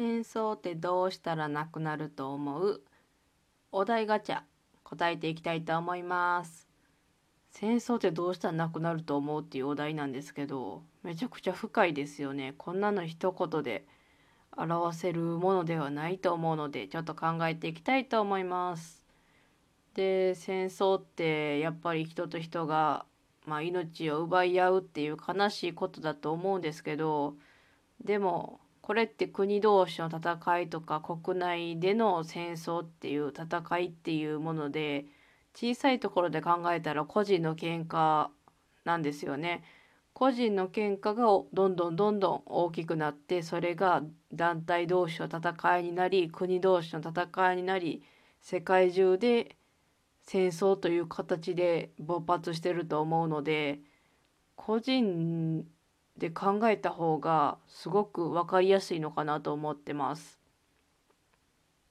戦争ってどうしたらなくなると思う？お題ガチャ答えていきたいと思います。戦争ってどうしたらなくなると思うっていうお題なんですけどめちゃくちゃ深いですよね。こんなの一言で表せるものではないと思うのでちょっと考えていきたいと思います。で戦争ってやっぱり人と人が、まあ、命を奪い合うっていう悲しいことだと思うんですけどでもこれって国同士の戦いとか国内での戦争っていう戦いっていうもので小さいところで考えたら個人の喧嘩なんですよね。個人の喧嘩がどんどんどんどん大きくなってそれが団体同士の戦いになり国同士の戦いになり世界中で戦争という形で勃発してると思うので個人で考えた方がすごく分かりやすいのかなと思ってます。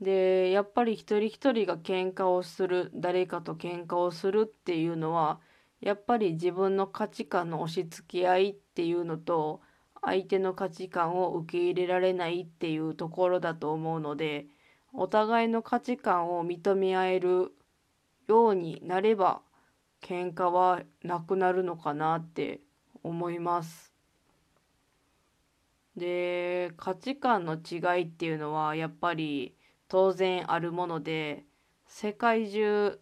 でやっぱり一人一人が喧嘩をする誰かと喧嘩をするっていうのはやっぱり自分の価値観の押し付け合いっていうのと相手の価値観を受け入れられないっていうところだと思うのでお互いの価値観を認め合えるようになれば喧嘩はなくなるのかなって思います。で価値観の違いっていうのはやっぱり当然あるもので世界中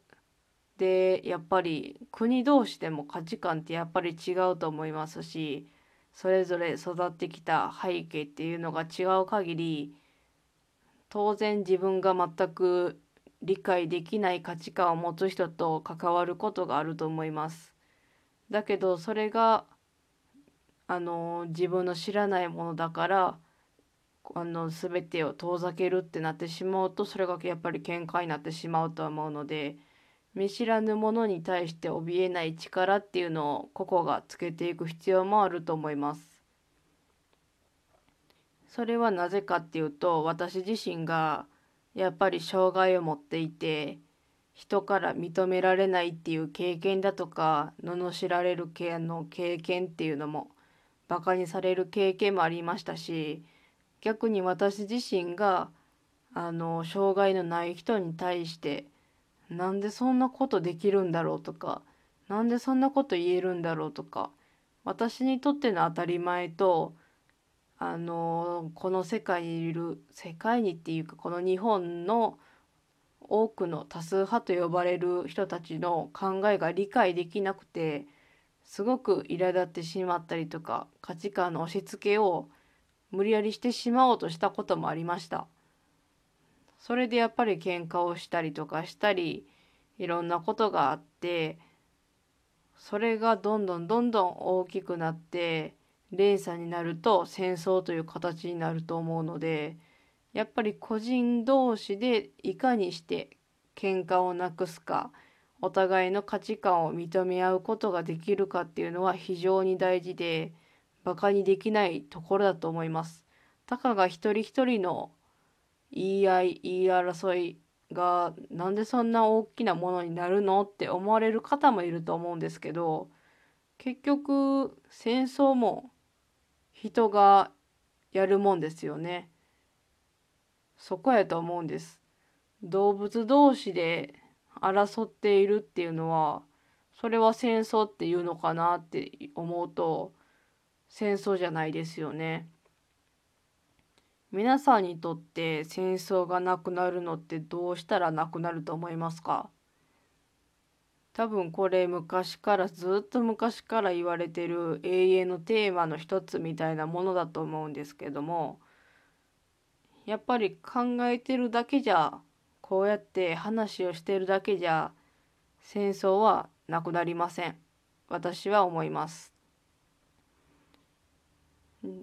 でやっぱり国同士でも価値観ってやっぱり違うと思いますしそれぞれ育ってきた背景っていうのが違う限り当然自分が全く理解できない価値観を持つ人と関わることがあると思います。だけどそれがあの自分の知らないものだからあの全てを遠ざけるってなってしまうとそれがやっぱり喧嘩になってしまうと思うので見知らぬものに対して怯えない力っていうのを個々がつけていく必要もあると思います。それはなぜかっていうと私自身がやっぱり障害を持っていて人から認められないっていう経験だとか罵られる系の経験っていうのもバカにされる経験もありましたし逆に私自身があの障害のない人に対してなんでそんなことできるんだろうとかなんでそんなこと言えるんだろうとか私にとっての当たり前とあのこの世界にいる世界にっていうかこの日本の多くの多数派と呼ばれる人たちの考えが理解できなくてすごく苛立ってしまったりとか価値観の押し付けを無理やりしてしまおうとしたこともありました。それでやっぱり喧嘩をしたりとかしたりいろんなことがあってそれがどんどんどんどん大きくなって連鎖になると戦争という形になると思うのでやっぱり個人同士でいかにして喧嘩をなくすかお互いの価値観を認め合うことができるかっていうのは非常に大事でバカにできないところだと思います。たかが一人一人の言い合い言い争いがなんでそんな大きなものになるのって思われる方もいると思うんですけど結局戦争も人がやるもんですよね。そこやと思うんです。動物同士で争っているっていうのはそれは戦争っていうのかなって思うと戦争じゃないですよね。皆さんにとって戦争がなくなるのってどうしたらなくなると思いますか？多分これ昔からずっと昔から言われてる永遠のテーマの一つみたいなものだと思うんですけどもやっぱり考えてるだけじゃこうやって話をしてるだけじゃ戦争はなくなりません私は思います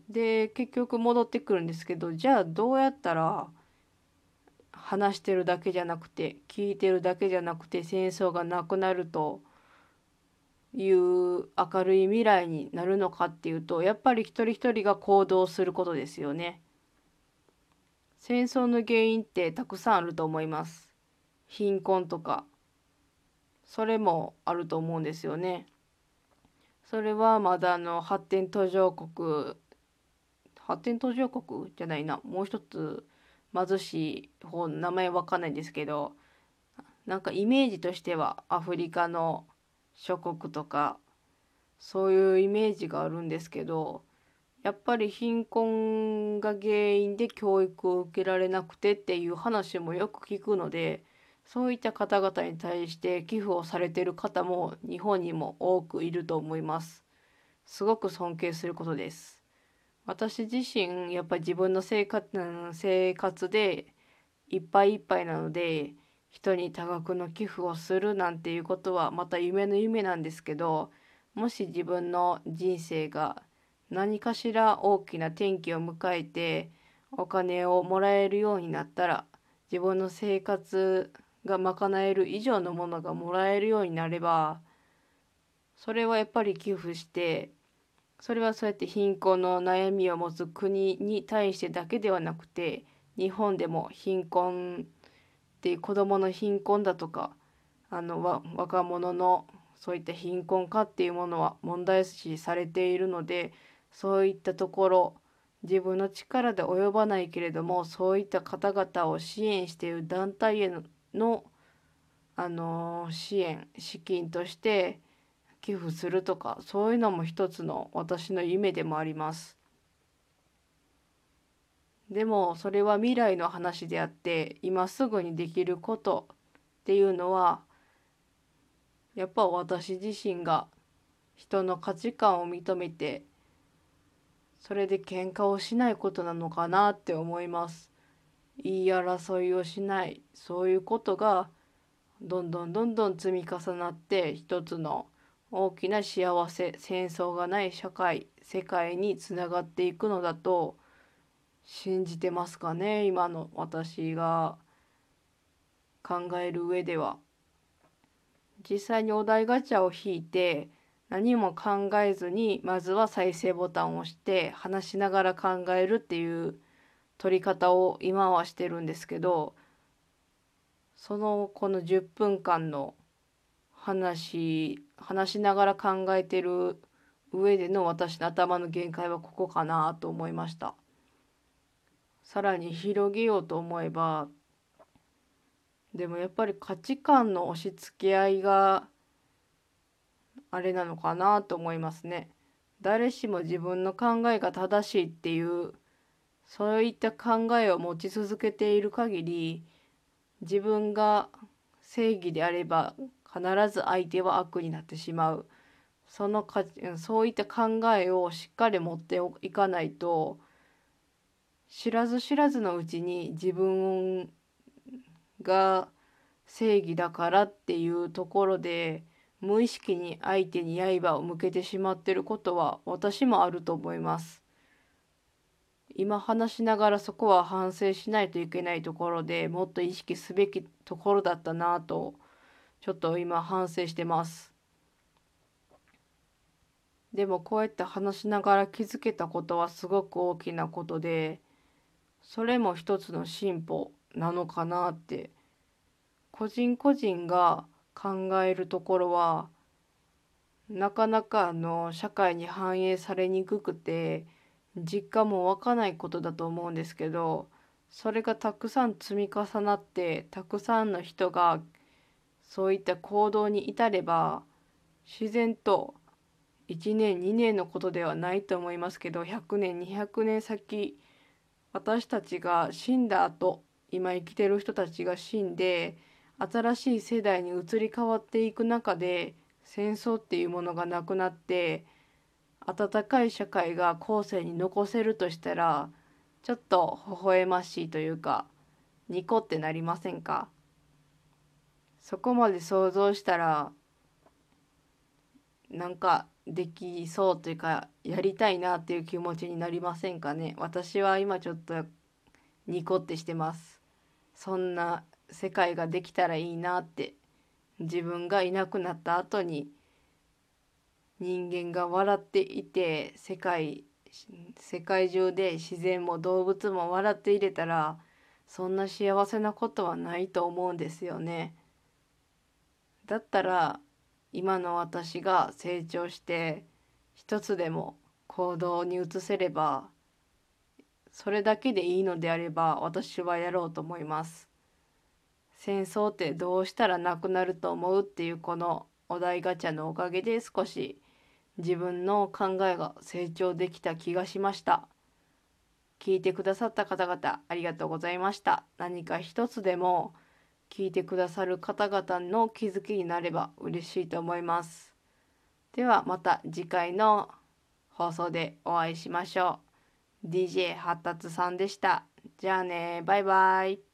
で結局戻ってくるんですけどじゃあどうやったら話してるだけじゃなくて聞いてるだけじゃなくて戦争がなくなるという明るい未来になるのかっていうとやっぱり一人一人が行動することですよね。戦争の原因ってたくさんあると思います。貧困とか。それもあると思うんですよね。それはまだあの発展途上国。発展途上国じゃないな。もう一つ貧しい方の名前わかんないんですけど。なんかイメージとしてはアフリカの諸国とか。そういうイメージがあるんですけど。やっぱり貧困が原因で教育を受けられなくてっていう話もよく聞くのでそういった方々に対して寄付をされてる方も日本にも多くいると思います。すごく尊敬することです。私自身やっぱり自分の生活生活でいっぱいいっぱいなので人に多額の寄付をするなんていうことはまた夢の夢なんですけどもし自分の人生が何かしら大きな転機を迎えてお金をもらえるようになったら自分の生活が賄える以上のものがもらえるようになればそれはやっぱり寄付してそれはそうやって貧困の悩みを持つ国に対してだけではなくて日本でも貧困って子どもの貧困だとかあの若者のそういった貧困化っていうものは問題視されているのでそういったところ自分の力で及ばないけれどもそういった方々を支援している団体へのあの支援資金として寄付するとかそういうのも一つの私の夢でもあります。でもそれは未来の話であって今すぐにできることっていうのはやっぱ私自身が人の価値観を認めてそれで喧嘩をしないことなのかなって思います。言い争いをしないそういうことがどんどんどんどん積み重なって一つの大きな幸せ戦争がない社会世界につながっていくのだと信じてますかね今の私が考える上では。実際にお題ガチャを引いて何も考えずにまずは再生ボタンを押して話しながら考えるっていう取り方を今はしてるんですけどそのこの10分間の話話しながら考えてる上での私の頭の限界はここかなと思いました。さらに広げようと思えばでもやっぱり価値観の押し付け合いがあれなのかなと思いますね。誰しも自分の考えが正しいっていうそういった考えを持ち続けている限り自分が正義であれば必ず相手は悪になってしまう。そのかそういった考えをしっかり持っていかないと知らず知らずのうちに自分が正義だからっていうところで無意識に相手に刃を向けてしまってることは私もあると思います。今話しながらそこは反省しないといけないところでもっと意識すべきところだったなとちょっと今反省してます。でもこうやって話しながら気づけたことはすごく大きなことでそれも一つの進歩なのかなって個人個人が考えるところはなかなかあの社会に反映されにくくて実感も湧かないことだと思うんですけどそれがたくさん積み重なってたくさんの人がそういった行動に至れば自然と1年2年のことではないと思いますけど100年200年先私たちが死んだ後今生きてる人たちが死んで新しい世代に移り変わっていく中で戦争っていうものがなくなって温かい社会が後世に残せるとしたらちょっと微笑ましいというかニコってなりませんか？そこまで想像したらなんかできそうというかやりたいなっていう気持ちになりませんかね？私は今ちょっとニコってしてます。そんな世界ができたらいいなって自分がいなくなった後に人間が笑っていて世界世界中で自然も動物も笑っていれたらそんな幸せなことはないと思うんですよね。だったら今の私が成長して一つでも行動に移せればそれだけでいいのであれば私はやろうと思います戦争ってどうしたらなくなると思うっていうこのお題ガチャのおかげで少し自分の考えが成長できた気がしました。聞いてくださった方々ありがとうございました。何か一つでも聞いてくださる方々の気づきになれば嬉しいと思います。ではまた次回の放送でお会いしましょう。DJ 発達さんでした。じゃあね。バイバイ。